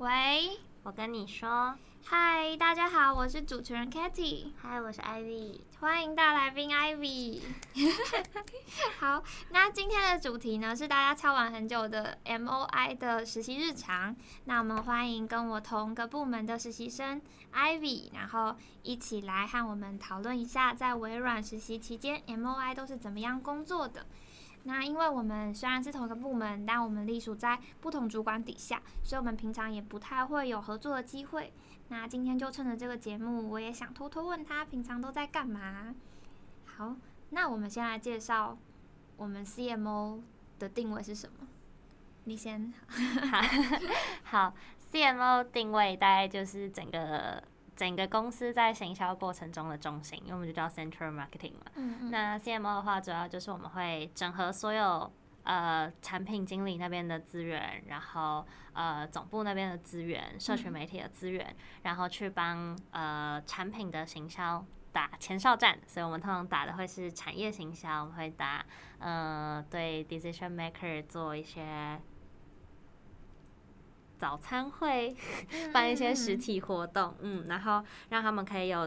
喂，我跟你说，嗨，大家好，我是主持人 Katy，嗨，我是 Ivy，欢迎大来宾 Ivy。好，那今天的主题呢是大家敲完很久的 MOI 的实习日常。那我们欢迎跟我同个部门的实习生 Ivy，然后一起来和我们讨论一下在微软实习期间 MOI 都是怎么样工作的。那因为我们虽然是同一个部门，但我们隶属在不同主管底下，所以我们平常也不太会有合作的机会。那今天就趁着这个节目，我也想偷偷问他平常都在干嘛。好，那我们先来介绍我们 CMO 的定位是什么？你先。好，好，CMO 定位大概就是整个。整个公司在行销过程中的中心，因为我们就叫 Central Marketing 嘛。嗯嗯。那 CMO 的话，主要就是我们会整合所有呃产品经理那边的资源，然后呃总部那边的资源，社群媒体的资源，嗯、然后去帮呃产品的行销打前哨战。所以我们通常打的会是产业行销，我们会打呃对 Decision Maker 做一些。早餐会办一些实体活动，嗯，然后让他们可以有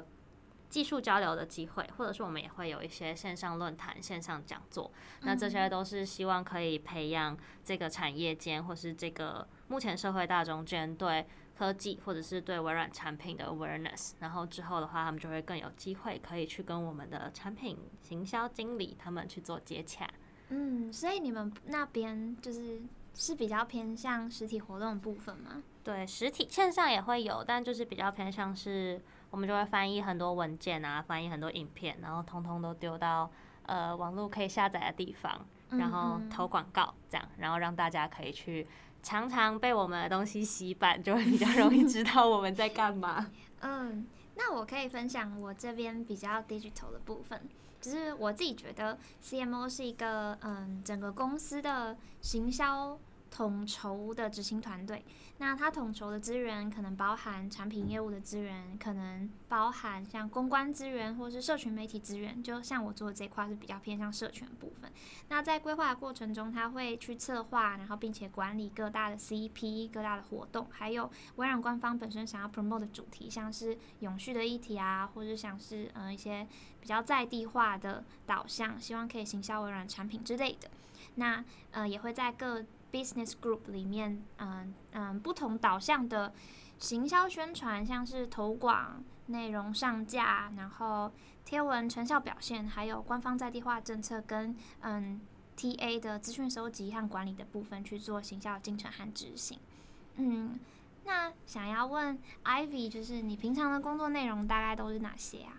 技术交流的机会，或者是我们也会有一些线上论坛、线上讲座，那这些都是希望可以培养这个产业间或是这个目前社会大众间对科技或者是对微软产品的 awareness，然后之后的话，他们就会更有机会可以去跟我们的产品行销经理他们去做接洽。嗯，所以你们那边就是。是比较偏向实体活动的部分吗？对，实体线上也会有，但就是比较偏向是，我们就会翻译很多文件啊，翻译很多影片，然后通通都丢到呃网络可以下载的地方，然后投广告这样，然后让大家可以去常常被我们的东西洗版，就会比较容易知道我们在干嘛。嗯，那我可以分享我这边比较 digital 的部分。只是我自己觉得，CMO 是一个嗯，整个公司的行销统筹的执行团队。那他统筹的资源可能包含产品业务的资源，可能包含像公关资源或是社群媒体资源。就像我做的这块是比较偏向社群部分。那在规划的过程中，他会去策划，然后并且管理各大的 CP、各大的活动，还有微软官方本身想要 promote 的主题，像是永续的议题啊，或者像是嗯、呃、一些比较在地化的导向，希望可以行销微软产品之类的。那呃也会在各 Business Group 里面，嗯、嗯、不同导向的行销宣传，像是投广、内容上架，然后贴文成效表现，还有官方在地化政策跟嗯 TA 的资讯收集和管理的部分去做行销进程和执行。嗯，那想要问 Ivy，就是你平常的工作内容大概都是哪些啊？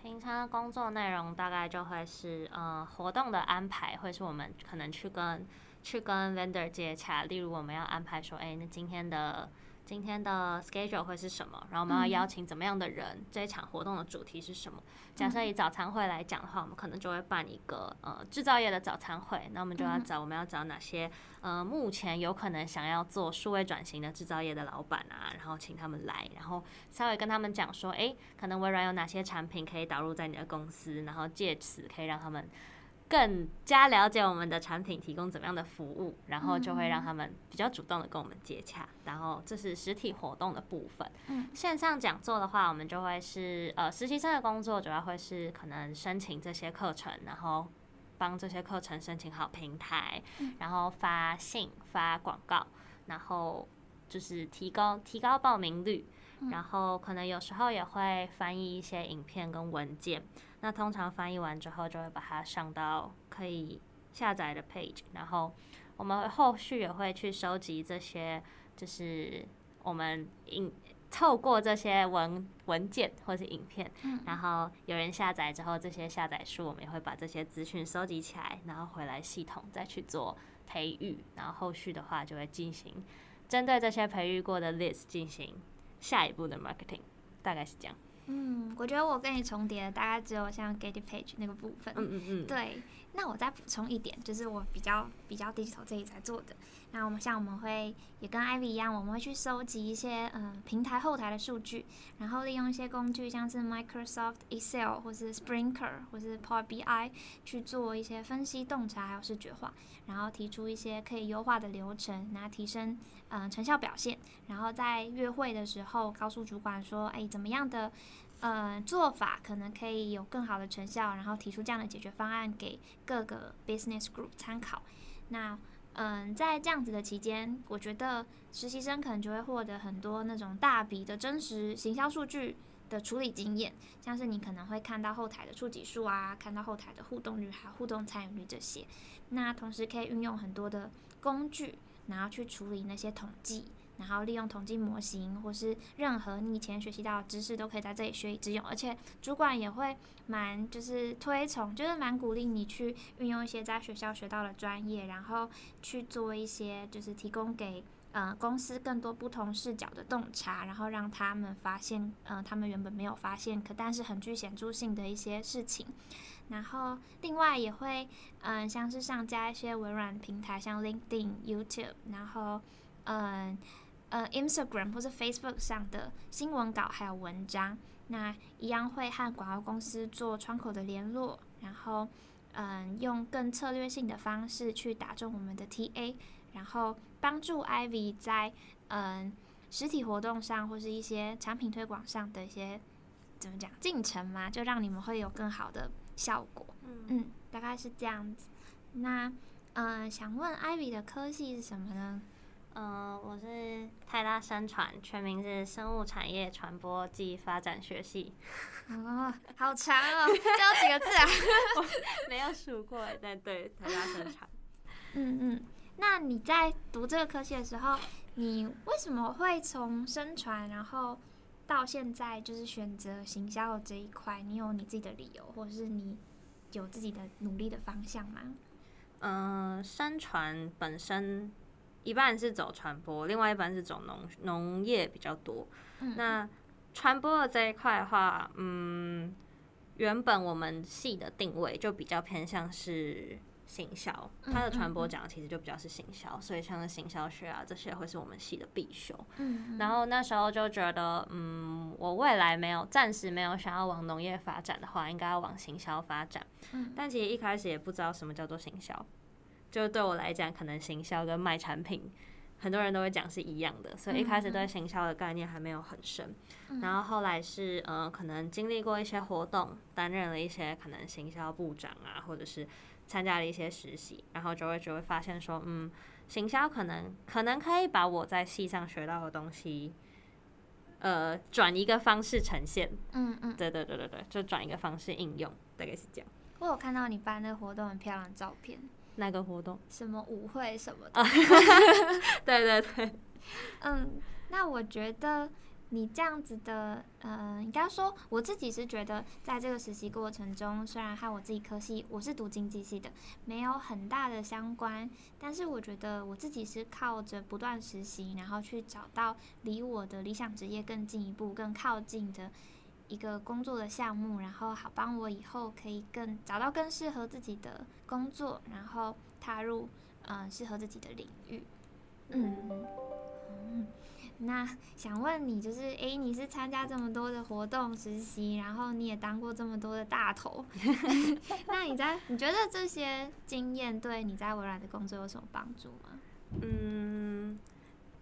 平常的工作内容大概就会是，呃，活动的安排，会是我们可能去跟。去跟 vendor 接洽，例如我们要安排说，哎，那今天的今天的 schedule 会是什么？然后我们要邀请怎么样的人？这一场活动的主题是什么？假设以早餐会来讲的话，我们可能就会办一个呃制造业的早餐会，那我们就要找我们要找哪些呃目前有可能想要做数位转型的制造业的老板啊，然后请他们来，然后稍微跟他们讲说，哎，可能微软有哪些产品可以导入在你的公司，然后借此可以让他们。更加了解我们的产品提供怎么样的服务，然后就会让他们比较主动的跟我们接洽。然后这是实体活动的部分。线上讲座的话，我们就会是呃实习生的工作主要会是可能申请这些课程，然后帮这些课程申请好平台，然后发信发广告，然后就是提高提高报名率。然后可能有时候也会翻译一些影片跟文件。那通常翻译完之后，就会把它上到可以下载的 page，然后我们后续也会去收集这些，就是我们影透过这些文文件或是影片，然后有人下载之后，这些下载数我们也会把这些资讯收集起来，然后回来系统再去做培育，然后后续的话就会进行针对这些培育过的 list 进行下一步的 marketing，大概是这样。嗯，我觉得我跟你重叠的大概只有像 Getty Page 那个部分。嗯嗯嗯。对，那我再补充一点，就是我比较比较 digital 这里才做的。那我们像我们会也跟 Ivy 一样，我们会去收集一些嗯、平台后台的数据，然后利用一些工具，像是 Microsoft Excel 或是 Sprinkler 或是 Power BI 去做一些分析洞察还有视觉化，然后提出一些可以优化的流程，然后提升嗯、成效表现，然后在月会的时候告诉主管说，哎，怎么样的呃做法可能可以有更好的成效，然后提出这样的解决方案给各个 business group 参考。那嗯，在这样子的期间，我觉得实习生可能就会获得很多那种大笔的真实行销数据的处理经验，像是你可能会看到后台的触及数啊，看到后台的互动率还有互动参与率这些。那同时可以运用很多的工具，然后去处理那些统计。然后利用统计模型，或是任何你以前学习到的知识，都可以在这里学以致用。而且主管也会蛮就是推崇，就是蛮鼓励你去运用一些在学校学到的专业，然后去做一些就是提供给呃公司更多不同视角的洞察，然后让他们发现呃他们原本没有发现可但是很具显著性的一些事情。然后另外也会嗯、像是上加一些微软平台，像 LinkedIn、YouTube，然后嗯。呃，Instagram 或者 Facebook 上的新闻稿还有文章，那一样会和广告公司做窗口的联络，然后嗯，用更策略性的方式去打中我们的 TA，然后帮助 Ivy 在嗯实体活动上或是一些产品推广上的一些怎么讲进程嘛，就让你们会有更好的效果。嗯，嗯，大概是这样子。那嗯，想问 Ivy 的科系是什么呢？嗯，我是泰大生传，全名是生物产业传播暨发展学系。哦，好长哦，这有几个字啊？我没有数过，但对，泰大生传。嗯嗯，那你在读这个科系的时候，你为什么会从生传，然后到现在就是选择行销这一块？你有你自己的理由，或者是你有自己的努力的方向吗？嗯，生传本身。一半是走传播，另外一半是走农农业比较多。嗯、那传播的这一块的话，嗯，原本我们系的定位就比较偏向是行销，它的传播讲的其实就比较是行销，所以像行销学啊这些会是我们系的必修。嗯、然后那时候就觉得，嗯，我未来没有暂时没有想要往农业发展的话，应该要往行销发展。嗯、但其实一开始也不知道什么叫做行销。就对我来讲，可能行销跟卖产品，很多人都会讲是一样的，所以一开始对行销的概念还没有很深。嗯、然后后来是，呃，可能经历过一些活动，担任了一些可能行销部长啊，或者是参加了一些实习，然后就会就会发现说，嗯，行销可能可能可以把我在系上学到的东西，呃，转一个方式呈现。嗯嗯，对对对对对，就转一个方式应用，大概是这样。我有看到你办那个活动很漂亮的照片。那个活动？什么舞会什么的？对对对，嗯，那我觉得你这样子的，嗯，应该说我自己是觉得，在这个实习过程中，虽然和我自己科系，我是读经济系的，没有很大的相关，但是我觉得我自己是靠着不断实习，然后去找到离我的理想职业更进一步、更靠近的。一个工作的项目，然后好帮我以后可以更找到更适合自己的工作，然后踏入嗯、呃、适合自己的领域。嗯嗯，那想问你，就是诶，你是参加这么多的活动实习，然后你也当过这么多的大头，那你在你觉得这些经验对你在微软的工作有什么帮助吗？嗯。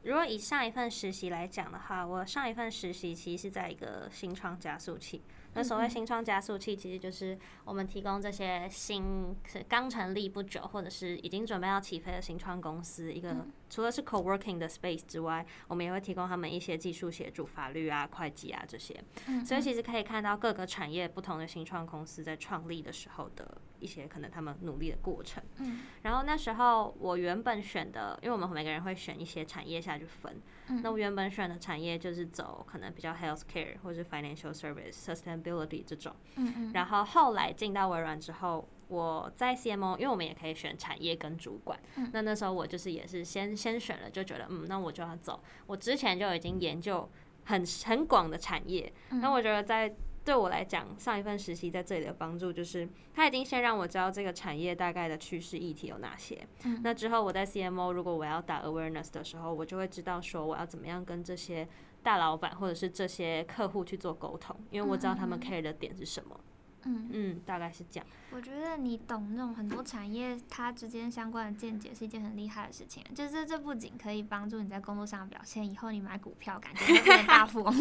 如果以上一份实习来讲的话，我上一份实习其实是在一个新创加速器。那所谓新创加速器，其实就是我们提供这些新刚成立不久，或者是已经准备要起飞的新创公司一个。除了是 co-working 的 space 之外，我们也会提供他们一些技术协助、法律啊、会计啊这些。嗯，所以其实可以看到各个产业不同的新创公司在创立的时候的一些可能他们努力的过程。嗯，然后那时候我原本选的，因为我们每个人会选一些产业下去分。嗯，那我原本选的产业就是走可能比较 healthcare 或是 financial service、sustainability 这种。嗯嗯。然后后来进到微软之后。我在 CMO，因为我们也可以选产业跟主管。嗯、那那时候我就是也是先先选了，就觉得嗯，那我就要走。我之前就已经研究很很广的产业。那、嗯、我觉得在对我来讲，上一份实习在这里的帮助就是，他已经先让我知道这个产业大概的趋势议题有哪些。嗯、那之后我在 CMO 如果我要打 awareness 的时候，我就会知道说我要怎么样跟这些大老板或者是这些客户去做沟通，因为我知道他们 care 的点是什么。嗯嗯，大概是这样。我觉得你懂那种很多产业它之间相关的见解是一件很厉害的事情，就是这不仅可以帮助你在工作上的表现，以后你买股票感觉会变大富翁。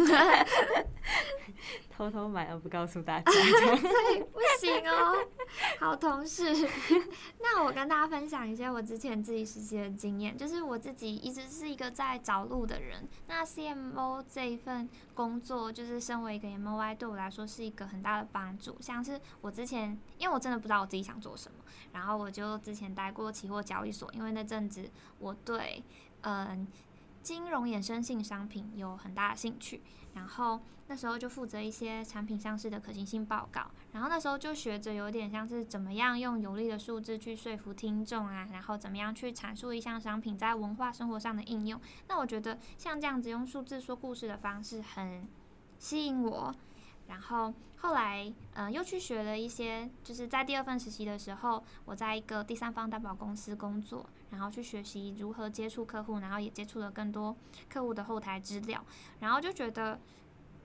偷偷买而不告诉大家，对，不行哦。好同事，那我跟大家分享一些我之前自己实习的经验，就是我自己一直是一个在找路的人。那 CMO 这一份工作，就是身为一个 MOI，对我来说是一个很大的帮助。像是我之前，因为我真的不知道我自己想做什么，然后我就之前待过期货交易所，因为那阵子我对嗯金融衍生性商品有很大的兴趣，然后。那时候就负责一些产品上市的可行性报告，然后那时候就学着有点像是怎么样用有力的数字去说服听众啊，然后怎么样去阐述一项商品在文化生活上的应用。那我觉得像这样子用数字说故事的方式很吸引我。然后后来，嗯、又去学了一些，就是在第二份实习的时候，我在一个第三方担保公司工作，然后去学习如何接触客户，然后也接触了更多客户的后台资料，然后就觉得。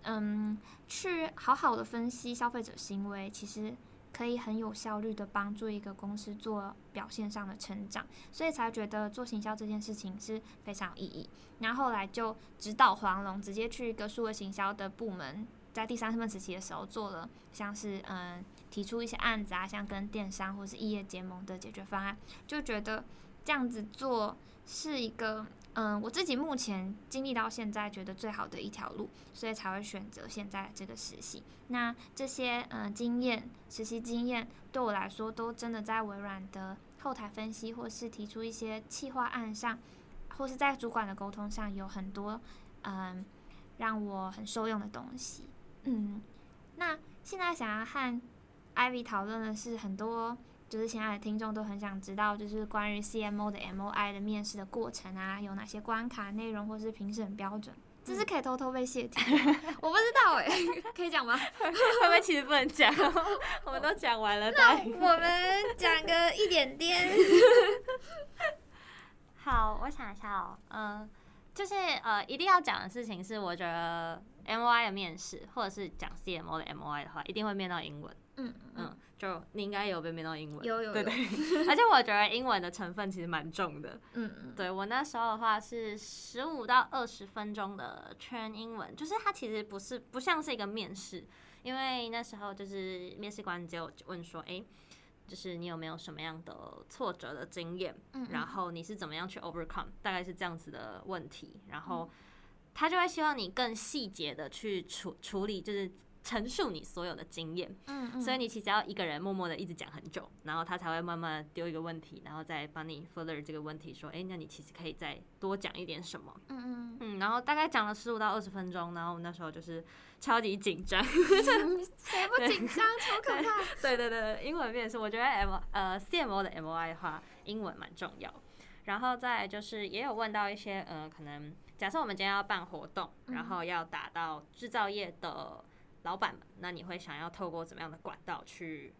嗯，去好好的分析消费者行为，其实可以很有效率的帮助一个公司做表现上的成长，所以才觉得做行销这件事情是非常有意义。然后后来就直捣黄龙，直接去一个数位行销的部门，在第三份实习的时候做了，像是嗯提出一些案子啊，像跟电商或是异业结盟的解决方案，就觉得这样子做是一个。嗯，我自己目前经历到现在，觉得最好的一条路，所以才会选择现在这个实习。那这些嗯经验，实习经验对我来说，都真的在微软的后台分析，或是提出一些企划案上，或是在主管的沟通上，有很多嗯让我很受用的东西。嗯，那现在想要和 Ivy 讨论的是很多。就是现在的听众都很想知道，就是关于 CMO 的 MOI 的面试的过程啊，有哪些关卡内容或是评审标准？这是可以偷偷被泄题，我不知道哎、欸，可以讲吗？会不会其实不能讲？我们都讲完了，那我们讲个一点点。好，我想一下哦，嗯、呃，就是呃，一定要讲的事情是，我觉得 MOI 的面试，或者是讲 CMO 的 MOI 的话，一定会面到英文。嗯嗯。就你应该有被面到英文，有有，有，对对，而且我觉得英文的成分其实蛮重的。嗯嗯，对我那时候的话是十五到二十分钟的全英文，就是它其实不是不像是一个面试，因为那时候就是面试官就问说，哎，就是你有没有什么样的挫折的经验，然后你是怎么样去 overcome，大概是这样子的问题，然后他就会希望你更细节的去处处理，就是。陈述你所有的经验，嗯嗯，所以你其实要一个人默默的一直讲很久，然后他才会慢慢丢一个问题，然后再帮你 further 这个问题，说，哎、欸，那你其实可以再多讲一点什么，嗯嗯嗯，然后大概讲了十五到二十分钟，然后我那时候就是超级紧张，谁不紧张？超可怕！对对对对，英文面试，我觉得 M 呃 CMO 的 MOI 的话，英文蛮重要。然后再就是也有问到一些呃，可能假设我们今天要办活动，然后要打到制造业的。老板们，那你会想要透过怎么样的管道去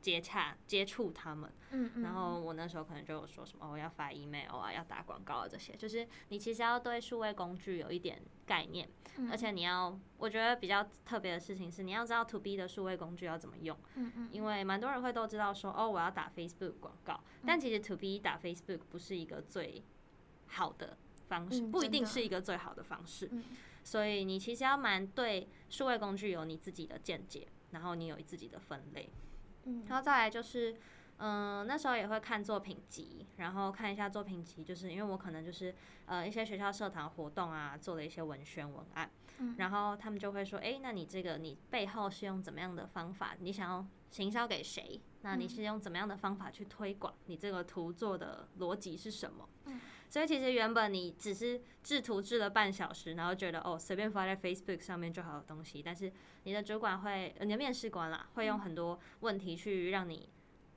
接洽、接触他们？嗯嗯。然后我那时候可能就有说什么，我要发 email 啊，要打广告啊，这些就是你其实要对数位工具有一点概念，而且你要，我觉得比较特别的事情是，你要知道 to B 的数位工具要怎么用。嗯嗯。因为蛮多人会都知道说，哦，我要打 Facebook 广告，但其实 to B 打 Facebook 不是一个最好的方式，不一定是一个最好的方式。所以你其实要蛮对数位工具有你自己的见解，然后你有自己的分类，嗯，然后再来就是，嗯、呃，那时候也会看作品集，然后看一下作品集，就是因为我可能就是呃一些学校社团活动啊，做了一些文宣文案，嗯，然后他们就会说，哎，那你这个你背后是用怎么样的方法？你想要行销给谁？那你是用怎么样的方法去推广？你这个图做的逻辑是什么？嗯。所以其实原本你只是制图制了半小时，然后觉得哦随便发在 Facebook 上面就好的东西，但是你的主管会，你的面试官啦，会用很多问题去让你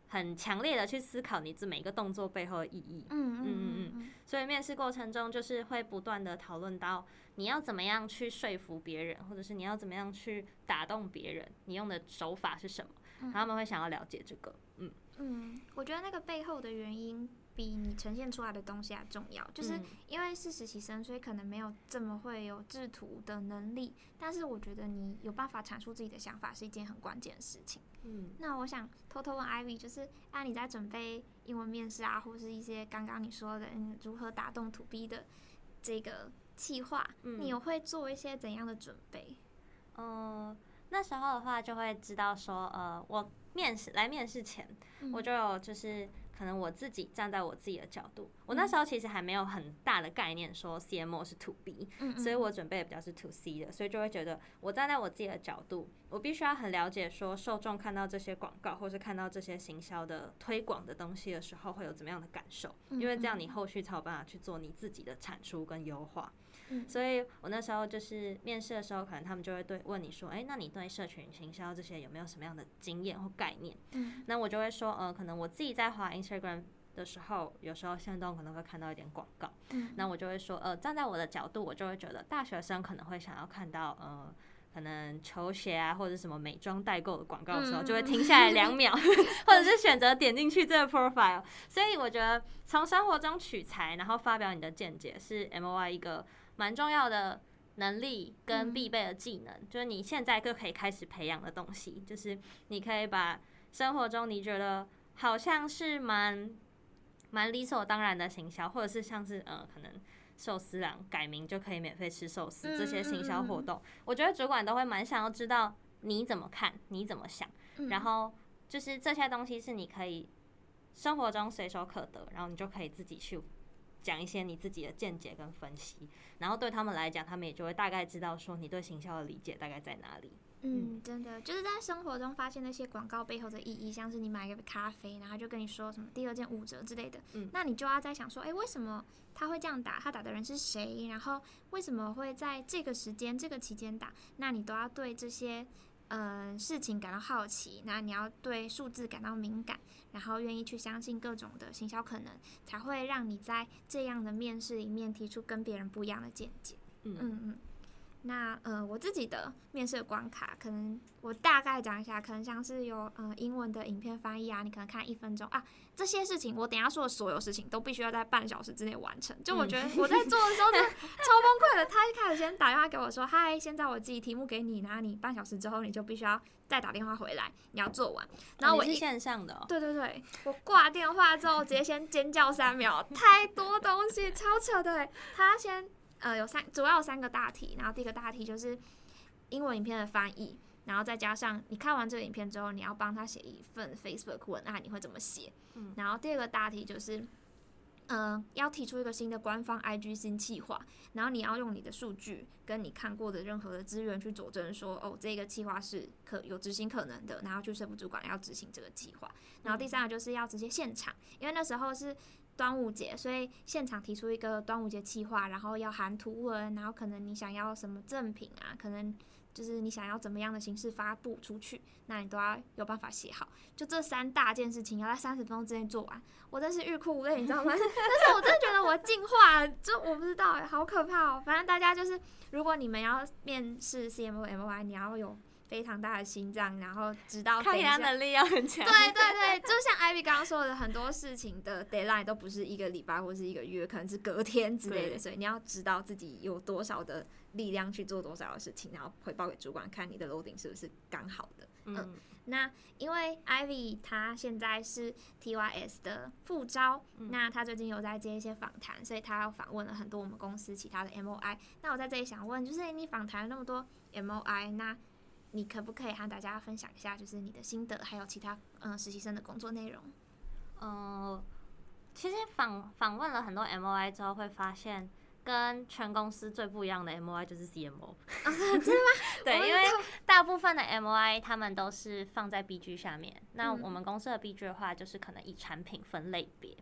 很强烈的去思考你这每一个动作背后的意义。嗯嗯嗯嗯。所以面试过程中就是会不断的讨论到你要怎么样去说服别人，或者是你要怎么样去打动别人，你用的手法是什么？嗯、他们会想要了解这个。嗯嗯，我觉得那个背后的原因。比你呈现出来的东西还重要，就是因为是实习生，所以可能没有这么会有制图的能力。但是我觉得你有办法阐述自己的想法是一件很关键的事情。嗯，那我想偷偷问 Ivy，就是啊，你在准备英文面试啊，或是一些刚刚你说的如何打动 To B 的这个计划，嗯、你有会做一些怎样的准备？呃，那时候的话就会知道说，呃，我面试来面试前，嗯、我就有就是。可能我自己站在我自己的角度，我那时候其实还没有很大的概念说 CMO 是 To B，所以我准备的比较是 To C 的，所以就会觉得我站在我自己的角度，我必须要很了解说受众看到这些广告或是看到这些行销的推广的东西的时候会有怎么样的感受，因为这样你后续才有办法去做你自己的产出跟优化。所以我那时候就是面试的时候，可能他们就会对问你说，哎，那你对社群行销这些有没有什么样的经验或概念？嗯，那我就会说，呃，可能我自己在滑 Instagram 的时候，有时候限动可能会看到一点广告。嗯，那我就会说，呃，站在我的角度，我就会觉得大学生可能会想要看到，呃，可能球鞋啊或者什么美妆代购的广告的时候，就会停下来两秒，或者是选择点进去这个 profile。所以我觉得从生活中取材，然后发表你的见解，是 MOI 一个。蛮重要的能力跟必备的技能，嗯、就是你现在就可以开始培养的东西，就是你可以把生活中你觉得好像是蛮蛮理所当然的行销，或者是像是呃可能寿司郎改名就可以免费吃寿司这些行销活动，嗯嗯。嗯，我觉得主管都会蛮想要知道你怎么看，你怎么想，嗯、然后就是这些东西是你可以生活中随手可得，然后你就可以自己去。讲一些你自己的见解跟分析，然后对他们来讲，他们也就会大概知道说你对行销的理解大概在哪里。嗯，真的就是在生活中发现那些广告背后的意义，像是你买一个咖啡，然后就跟你说什么第二件五折之类的。嗯，那你就要在想说，诶，为什么他会这样打？他打的人是谁？然后为什么会在这个时间、这个期间打？那你都要对这些。嗯，事情感到好奇，那你要对数字感到敏感，然后愿意去相信各种的行销可能，才会让你在这样的面试里面提出跟别人不一样的见解。嗯嗯嗯。那呃，我自己的面试关卡，可能我大概讲一下，可能像是有呃英文的影片翻译啊，你可能看一分钟啊，这些事情我等下说的所有事情都必须要在半小时之内完成。就我觉得我在做的时候就超崩溃的，他一开始先打电话给我说，嗨，现在我自己题目给你，然后你半小时之后你就必须要再打电话回来，你要做完。然后我线上的、哦，对对对，我挂电话之后直接先尖叫三秒，太多东西，超扯的，他先。呃，有三，主要有三个大题，然后第一个大题就是英文影片的翻译，然后再加上你看完这个影片之后，你要帮他写一份 Facebook 文案，你会怎么写？嗯，然后第二个大题就是，嗯、呃，要提出一个新的官方 IG 新计划，然后你要用你的数据跟你看过的任何的资源去佐证说，哦，这个计划是可有执行可能的，然后去说服主管要执行这个计划。然后第三个就是要直接现场，因为那时候是。端午节，所以现场提出一个端午节计划，然后要含图文，然后可能你想要什么赠品啊，可能就是你想要怎么样的形式发布出去，那你都要有办法写好。就这三大件事情要在三十分钟之内做完，我真是欲哭无泪，你知道吗？但是我真的觉得我进化，就我不知道，好可怕哦。反正大家就是，如果你们要面试 CMO MOI，你要有。非常大的心脏，然后知道抗压能力要很强。对对对，就像 Ivy 刚刚说的，很多事情的 deadline 都不是一个礼拜或是一个月，可能是隔天之类的，所以你要知道自己有多少的力量去做多少的事情，然后回报给主管看你的 loading 是不是刚好的。嗯，嗯，那因为 Ivy 他现在是 TYS 的副招，嗯、那他最近有在接一些访谈，所以他访问了很多我们公司其他的 MOI。那我在这里想问，就是你访谈了那么多 MOI，那你可不可以和大家分享一下，就是你的心得，还有其他嗯实习生的工作内容？呃，其实访访问了很多 MOI 之后，会发现跟全公司最不一样的 MOI 就是 CMO。啊，真的吗？对，因为大部分的 MOI 他们都是放在 BG 下面，那我们公司的 BG 的话，就是可能以产品分类别。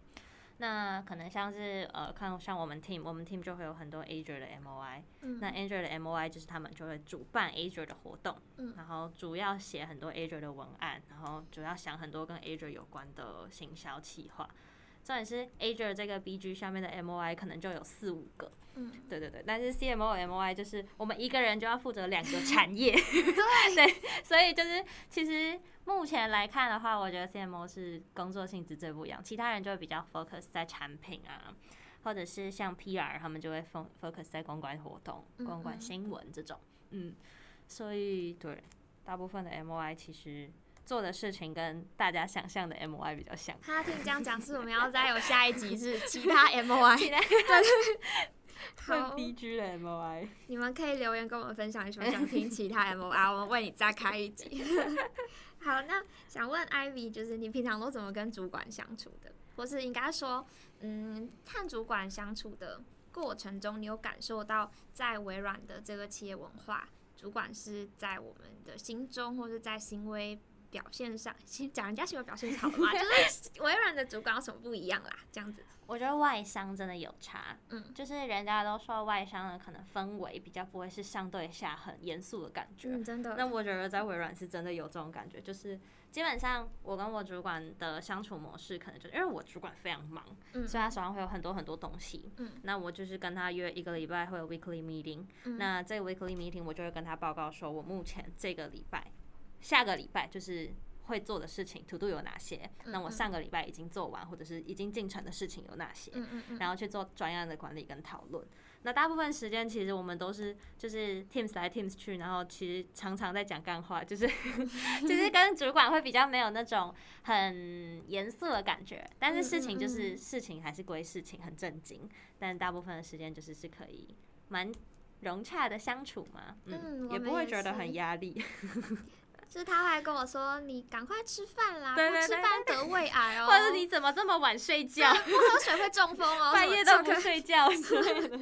那可能像是呃，看像我们 team，我们 team 就会有很多 Azure 的 MOI，嗯，那 Azure 的 MOI 就是他们就会主办 Azure 的活动，嗯，然后主要写很多 Azure 的文案，然后主要想很多跟 Azure 有关的行销企划。重点是 Azure 这个 BG 下面的 MOI 可能就有四五个，嗯，对对对，但是 CMO MOI 就是我们一个人就要负责两个 产业，对。对，所以就是其实目前来看的话，我觉得 CMO 是工作性质最不一样，其他人就会比较 focus 在产品啊，或者是像 PR 他们就会 focus 在公关活动、公关新闻这种，嗯，所以对，大部分的 MOI 其实。做的事情跟大家想象的 MOI 比较像。他听你这样讲，是我们要再有下一集是其他 MOI。对，好，BG 的 MOI。你们可以留言跟我们分享，你们想听其他 MOI，我们为你再开一集。好，那想问 Ivy，就是你平常都怎么跟主管相处的？或是应该说，嗯，和主管相处的过程中，你有感受到在微软的这个企业文化，主管是在我们的心中，或是在行为表现上，其实讲人家行为表现是好的嘛，就是微软的主管有什么不一样啦？这样子，我觉得外商真的有差，嗯，就是人家都说外商的可能氛围比较不会是相对下很严肃的感觉，嗯，真的。那我觉得在微软是真的有这种感觉，就是基本上我跟我主管的相处模式，可能就是因为我主管非常忙，嗯，所以他手上会有很多很多东西，嗯，那我就是跟他约一个礼拜会有 weekly meeting，嗯，那这个 weekly meeting 我就会跟他报告说我目前这个礼拜。下个礼拜就是会做的事情，to do 有哪些？那我上个礼拜已经做完，或者是已经进程的事情有哪些？然后去做专案的管理跟讨论。那大部分时间其实我们都是就是 teams 来 teams 去，然后其实常常在讲干话，就是 就是跟主管会比较没有那种很严肃的感觉。但是事情就是事情还是归事情，很正经。但大部分的时间就是是可以蛮融洽的相处嘛，嗯，也不会觉得很压力。就是他还跟我说：“你赶快吃饭啦，不吃饭得胃癌哦。”或者你怎么这么晚睡觉？不喝水会中风哦，半夜都不睡觉 之类的。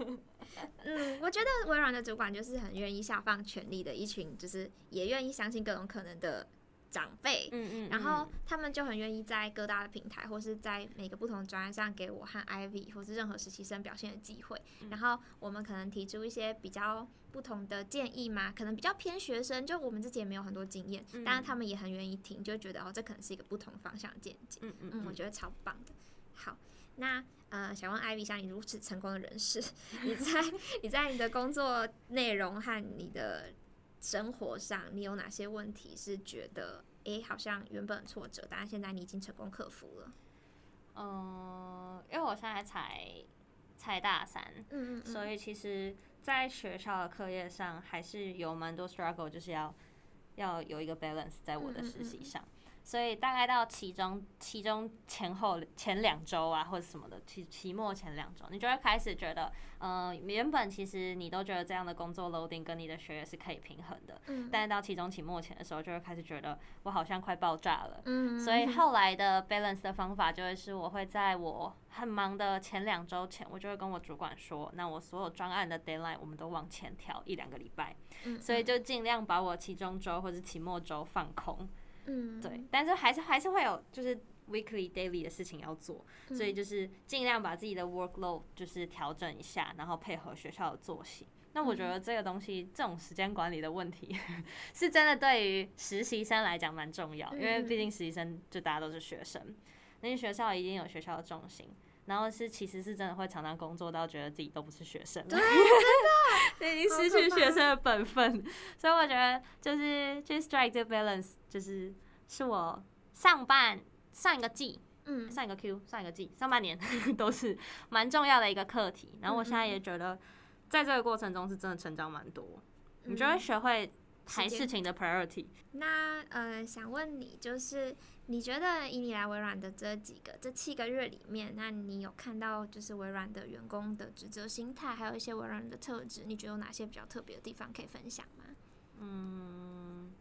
嗯，我觉得微软的主管就是很愿意下放权力的一群，就是也愿意相信各种可能的。长辈，嗯嗯，然后他们就很愿意在各大的平台，或是在每个不同的专案上给我和 Ivy 或是任何实习生表现的机会。然后我们可能提出一些比较不同的建议嘛，可能比较偏学生，就我们自己也没有很多经验，但是他们也很愿意听，就觉得哦，这可能是一个不同方向的见解。嗯嗯，我觉得超棒的。好，那呃，想问 Ivy，像你如此成功的人士，你在你在你的工作内容和你的生活上，你有哪些问题是觉得，哎、欸，好像原本很挫折，但是现在你已经成功克服了？嗯，因为我现在才才大三，嗯，嗯嗯，所以其实，在学校的课业上还是有蛮多 struggle，就是要要有一个 balance 在我的实习上。嗯嗯嗯所以大概到期中、期中前后前两周啊，或者什么的，期期末前两周，你就会开始觉得，嗯、呃，原本其实你都觉得这样的工作 loading 跟你的学业是可以平衡的，嗯，但是到期中、期末前的时候，就会开始觉得我好像快爆炸了，嗯，所以后来的 balance 的方法就会是，我会在我很忙的前两周前，我就会跟我主管说，那我所有专案的 deadline 我们都往前调一两个礼拜，嗯，所以就尽量把我期中周或者期末周放空。嗯，对，但是还是还是会有就是 weekly daily 的事情要做，嗯、所以就是尽量把自己的 workload 就是调整一下，然后配合学校的作息。那我觉得这个东西，嗯、这种时间管理的问题，是真的对于实习生来讲蛮重要，因为毕竟实习生就大家都是学生，那些学校一定有学校的重心。然后是，其实是真的会常常工作到觉得自己都不是学生，对，真的，已经失去学生的本分。所以我觉得就是去 strike the balance，就是是我上半上一个季，嗯，上一个 Q，上一个季，上半年 都是蛮重要的一个课题。然后我现在也觉得，在这个过程中是真的成长蛮多。你就会学会排事情的 priority。那呃，想问你就是。你觉得以你来微软的这几个、这七个月里面，那你有看到就是微软的员工的职责心态，还有一些微软人的特质，你觉得有哪些比较特别的地方可以分享吗？嗯，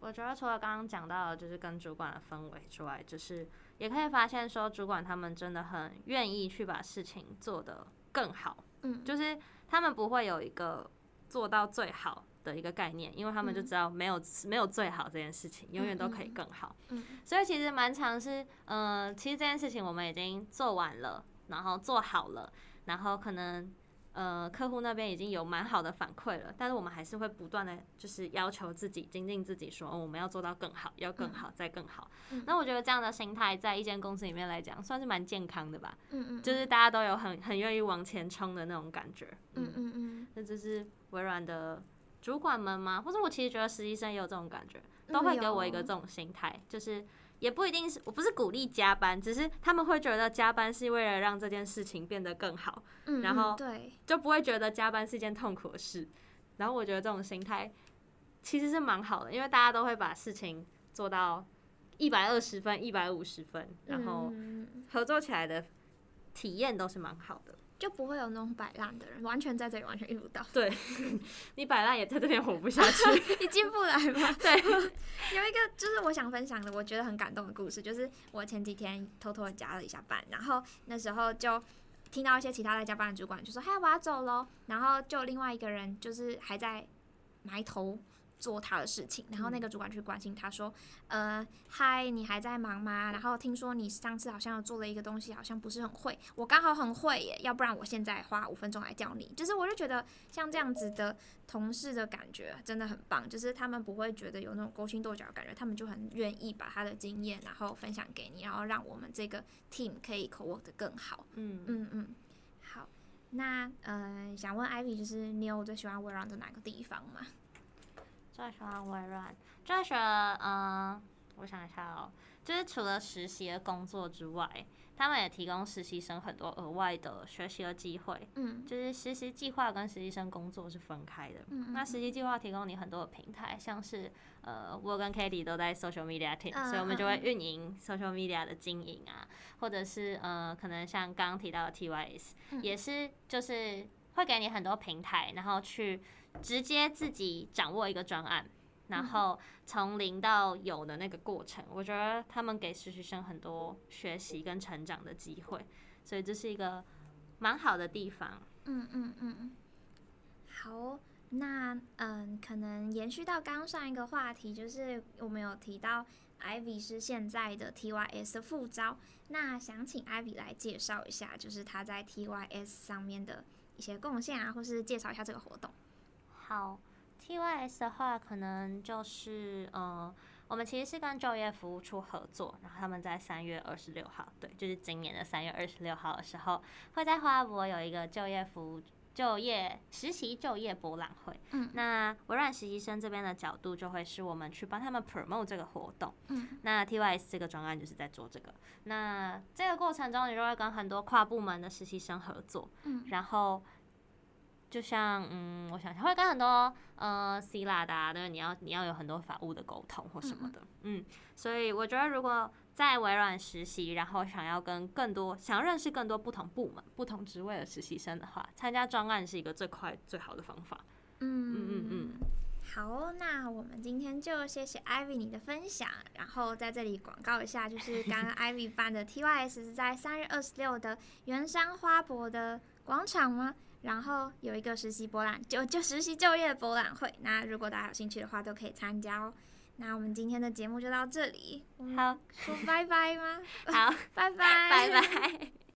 我觉得除了刚刚讲到的，就是跟主管的氛围之外，就是也可以发现说，主管他们真的很愿意去把事情做得更好。嗯，就是他们不会有一个做到最好的一个概念，因为他们就知道没有、嗯、没有最好这件事情，永远都可以更好。嗯，所以其实蛮常是，呃，其实这件事情我们已经做完了，然后做好了，然后可能。呃，客户那边已经有蛮好的反馈了，但是我们还是会不断的，就是要求自己精进自己说，说、哦、我们要做到更好，要更好，再更好。嗯、那我觉得这样的心态在一间公司里面来讲，算是蛮健康的吧。嗯嗯，就是大家都有很很愿意往前冲的那种感觉。嗯嗯嗯，那这是微软的主管们吗？或者我其实觉得实习生也有这种感觉，都会给我一个这种心态，就是。也不一定是我不是鼓励加班，只是他们会觉得加班是为了让这件事情变得更好，嗯，然后对，就不会觉得加班是一件痛苦的事。然后我觉得这种心态其实是蛮好的，因为大家都会把事情做到一百二十分、一百五十分，然后合作起来的体验都是蛮好的。就不会有那种摆烂的人，完全在这里完全遇不到。对，你摆烂也在这边活不下去，你进不来吗？对，有一个就是我想分享的，我觉得很感动的故事，就是我前几天偷偷的加了一下班，然后那时候就听到一些其他在加班的主管就说：“嗨，我要走喽。”然后就另外一个人就是还在埋头。做他的事情，然后那个主管去关心他说：“呃，嗨，你还在忙吗？然后听说你上次好像有做了一个东西，好像不是很会，我刚好很会耶，要不然我现在花五分钟来教你。就是我就觉得像这样子的同事的感觉真的很棒，就是他们不会觉得有那种勾心斗角的感觉，他们就很愿意把他的经验然后分享给你，然后让我们这个 team 可以 co work 的更好。嗯嗯嗯，好，那呃，想问 Ivy，就是你有最喜欢微软的哪个地方吗？最喜欢微软，最喜欢嗯，我想一下哦，就是除了实习的工作之外，他们也提供实习生很多额外的学习的机会。嗯，就是实习计划跟实习生工作是分开的。嗯，那实习计划提供你很多的平台，像是呃，我跟 Katie 都在 social media team，嗯，所以我们就会运营 social media 的经营啊，或者是呃，可能像刚刚提到的 TYS，嗯，也是就是会给你很多平台，然后去。直接自己掌握一个专案，然后从零到有的那个过程，我觉得他们给实习生很多学习跟成长的机会，所以这是一个蛮好的地方。嗯嗯嗯。好，那嗯，可能延续到刚上一个话题，就是我们有提到 Ivy 是现在的 TYS 的副招，那想请 Ivy 来介绍一下，就是他在 TYS 上面的一些贡献啊，或是介绍一下这个活动。好，TYS 的话，可能就是呃，我们其实是跟就业服务处合作，然后他们在三月二十六号，对，就是今年的三月二十六号的时候，会在花博有一个就业服务、就业实习就业博览会。嗯，那微软实习生这边的角度，就会是我们去帮他们 promote 这个活动。嗯，那 TYS 这个专案就是在做这个。那这个过程中，你就会跟很多跨部门的实习生合作。嗯，然后。就像嗯，我想想会跟很多呃 C 啦的，对，你要你要有很多法务的沟通或什么的，嗯，嗯，所以我觉得如果在微软实习，然后想要跟更多想要认识更多不同部门、不同职位的实习生的话，参加专案是一个最快最好的方法。嗯嗯嗯嗯。好，那我们今天就谢谢 Ivy 你的分享，然后在这里广告一下，就是刚刚 Ivy 办的 TYS 是在三月二十六的圆山花博的广场吗？然后有一个实习博览，就就实习就业博览会。那如果大家有兴趣的话，都可以参加哦。那我们今天的节目就到这里。好，说拜拜吗？好，拜拜，拜拜。